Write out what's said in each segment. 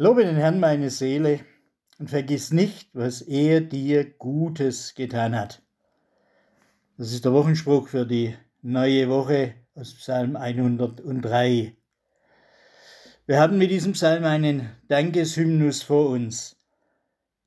Lobe den Herrn meine Seele und vergiss nicht, was er dir Gutes getan hat. Das ist der Wochenspruch für die neue Woche aus Psalm 103. Wir haben mit diesem Psalm einen Dankeshymnus vor uns.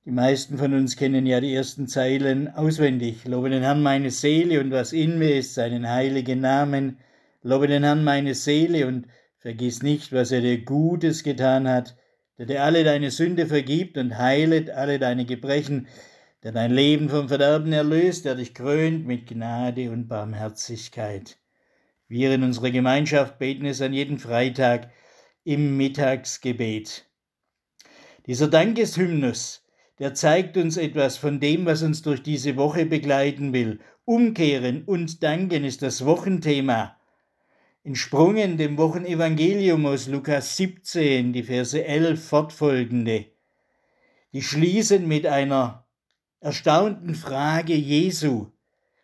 Die meisten von uns kennen ja die ersten Zeilen auswendig. Lobe den Herrn meine Seele und was in mir ist, seinen heiligen Namen. Lobe den Herrn meine Seele und vergiss nicht, was er dir Gutes getan hat der dir alle deine Sünde vergibt und heilet alle deine Gebrechen, der dein Leben vom Verderben erlöst, der dich krönt mit Gnade und Barmherzigkeit. Wir in unserer Gemeinschaft beten es an jeden Freitag im Mittagsgebet. Dieser Dankeshymnus, der zeigt uns etwas von dem, was uns durch diese Woche begleiten will. Umkehren und danken ist das Wochenthema entsprungen dem Wochenevangelium aus Lukas 17, die Verse 11 fortfolgende. Die schließen mit einer erstaunten Frage Jesu,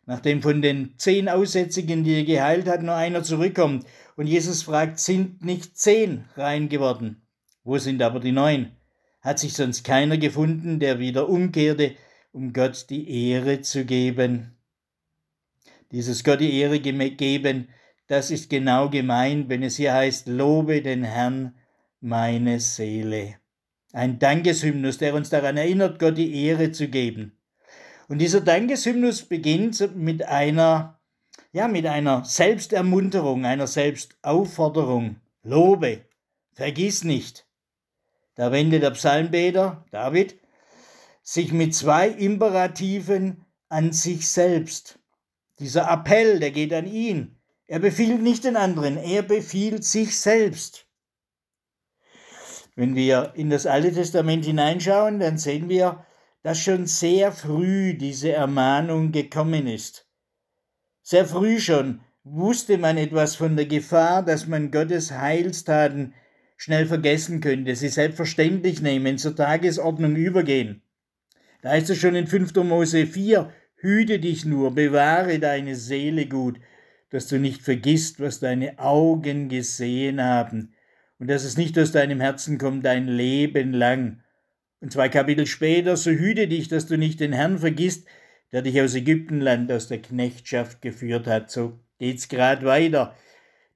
nachdem von den zehn Aussätzigen, die er geheilt hat, nur einer zurückkommt. Und Jesus fragt, sind nicht zehn rein geworden? Wo sind aber die neun? Hat sich sonst keiner gefunden, der wieder umkehrte, um Gott die Ehre zu geben? Dieses Gott die Ehre geben, das ist genau gemeint, wenn es hier heißt, lobe den Herrn meine Seele. Ein Dankeshymnus, der uns daran erinnert, Gott die Ehre zu geben. Und dieser Dankeshymnus beginnt mit einer, ja, mit einer Selbstermunterung, einer Selbstaufforderung. Lobe, vergiss nicht. Da wendet der Psalmbeter, David, sich mit zwei Imperativen an sich selbst. Dieser Appell, der geht an ihn. Er befiehlt nicht den anderen, er befiehlt sich selbst. Wenn wir in das Alte Testament hineinschauen, dann sehen wir, dass schon sehr früh diese Ermahnung gekommen ist. Sehr früh schon wusste man etwas von der Gefahr, dass man Gottes Heilstaten schnell vergessen könnte, sie selbstverständlich nehmen, zur Tagesordnung übergehen. Da heißt es schon in 5. Mose 4, hüte dich nur, bewahre deine Seele gut, dass du nicht vergisst, was deine Augen gesehen haben und dass es nicht aus deinem Herzen kommt dein Leben lang. Und zwei Kapitel später, so hüte dich, dass du nicht den Herrn vergisst, der dich aus Ägyptenland, aus der Knechtschaft geführt hat. So geht's gerade weiter.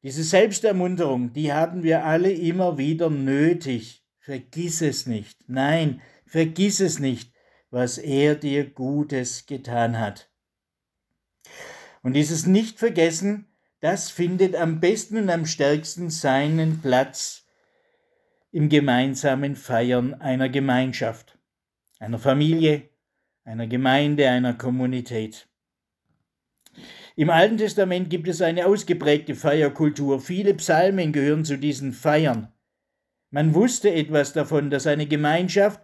Diese Selbstermunterung, die haben wir alle immer wieder nötig. Vergiss es nicht. Nein, vergiss es nicht, was er dir Gutes getan hat. Und dieses Nicht-Vergessen, das findet am besten und am stärksten seinen Platz im gemeinsamen Feiern einer Gemeinschaft, einer Familie, einer Gemeinde, einer Kommunität. Im Alten Testament gibt es eine ausgeprägte Feierkultur. Viele Psalmen gehören zu diesen Feiern. Man wusste etwas davon, dass eine Gemeinschaft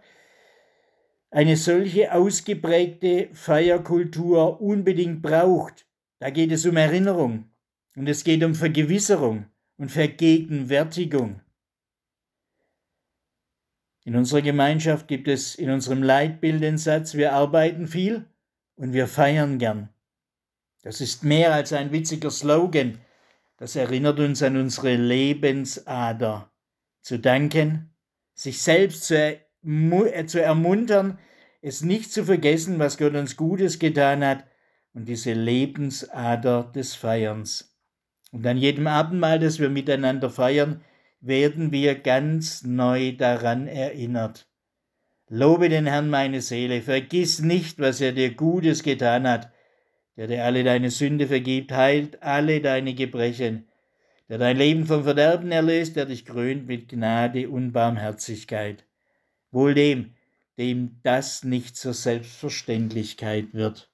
eine solche ausgeprägte Feierkultur unbedingt braucht, da geht es um Erinnerung und es geht um Vergewisserung und Vergegenwärtigung. In unserer Gemeinschaft gibt es in unserem Leitbild den Satz, wir arbeiten viel und wir feiern gern. Das ist mehr als ein witziger Slogan, das erinnert uns an unsere Lebensader. Zu danken, sich selbst zu, er zu ermuntern, es nicht zu vergessen, was Gott uns Gutes getan hat und diese Lebensader des Feierns. Und an jedem Abendmahl, das wir miteinander feiern, werden wir ganz neu daran erinnert. Lobe den Herrn meine Seele, vergiss nicht, was er dir Gutes getan hat, der dir alle deine Sünde vergibt, heilt alle deine Gebrechen, der dein Leben vom Verderben erlöst, der dich krönt mit Gnade und Barmherzigkeit. Wohl dem, dem das nicht zur Selbstverständlichkeit wird.